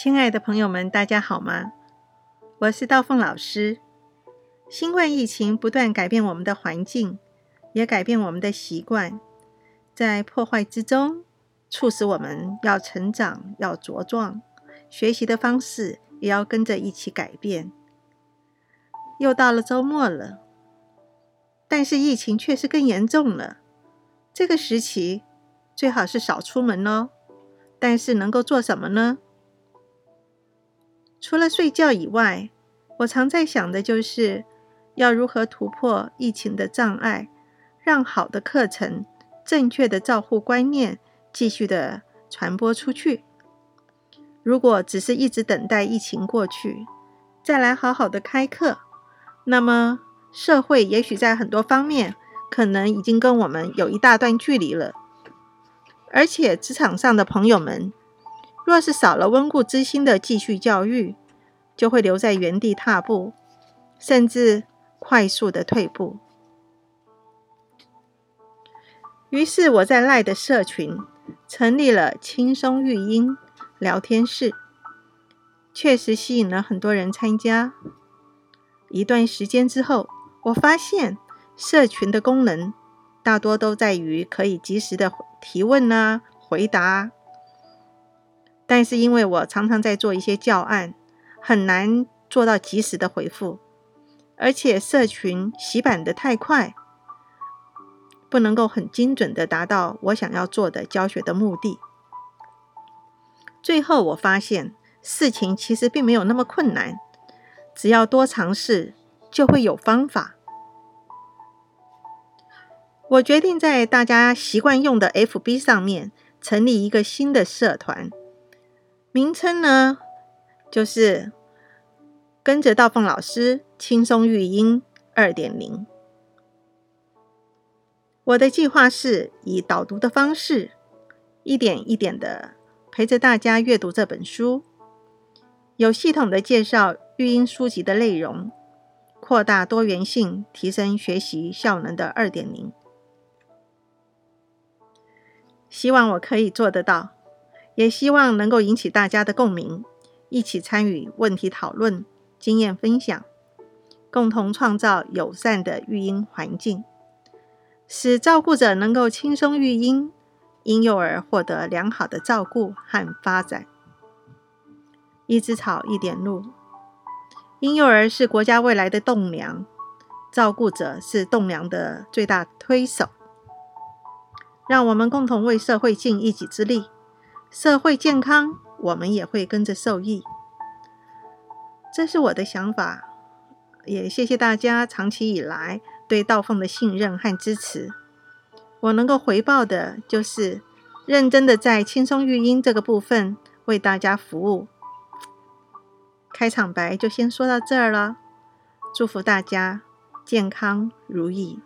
亲爱的朋友们，大家好吗？我是道凤老师。新冠疫情不断改变我们的环境，也改变我们的习惯，在破坏之中，促使我们要成长、要茁壮，学习的方式也要跟着一起改变。又到了周末了，但是疫情却是更严重了。这个时期最好是少出门哦。但是能够做什么呢？除了睡觉以外，我常在想的就是要如何突破疫情的障碍，让好的课程、正确的照护观念继续的传播出去。如果只是一直等待疫情过去，再来好好的开课，那么社会也许在很多方面可能已经跟我们有一大段距离了。而且职场上的朋友们，若是少了温故知新的继续教育，就会留在原地踏步，甚至快速的退步。于是我在赖的社群成立了轻松育婴聊天室，确实吸引了很多人参加。一段时间之后，我发现社群的功能。大多都在于可以及时的提问啊、回答，但是因为我常常在做一些教案，很难做到及时的回复，而且社群洗版的太快，不能够很精准的达到我想要做的教学的目的。最后我发现事情其实并没有那么困难，只要多尝试，就会有方法。我决定在大家习惯用的 FB 上面成立一个新的社团，名称呢就是“跟着道凤老师轻松育婴二点零”。我的计划是以导读的方式，一点一点的陪着大家阅读这本书，有系统的介绍育婴书籍的内容，扩大多元性，提升学习效能的二点零。希望我可以做得到，也希望能够引起大家的共鸣，一起参与问题讨论、经验分享，共同创造友善的育婴环境，使照顾者能够轻松育婴，婴幼儿获得良好的照顾和发展。一枝草，一点露。婴幼儿是国家未来的栋梁，照顾者是栋梁的最大推手。让我们共同为社会尽一己之力，社会健康，我们也会跟着受益。这是我的想法，也谢谢大家长期以来对道凤的信任和支持。我能够回报的就是认真的在轻松育婴这个部分为大家服务。开场白就先说到这儿了，祝福大家健康如意。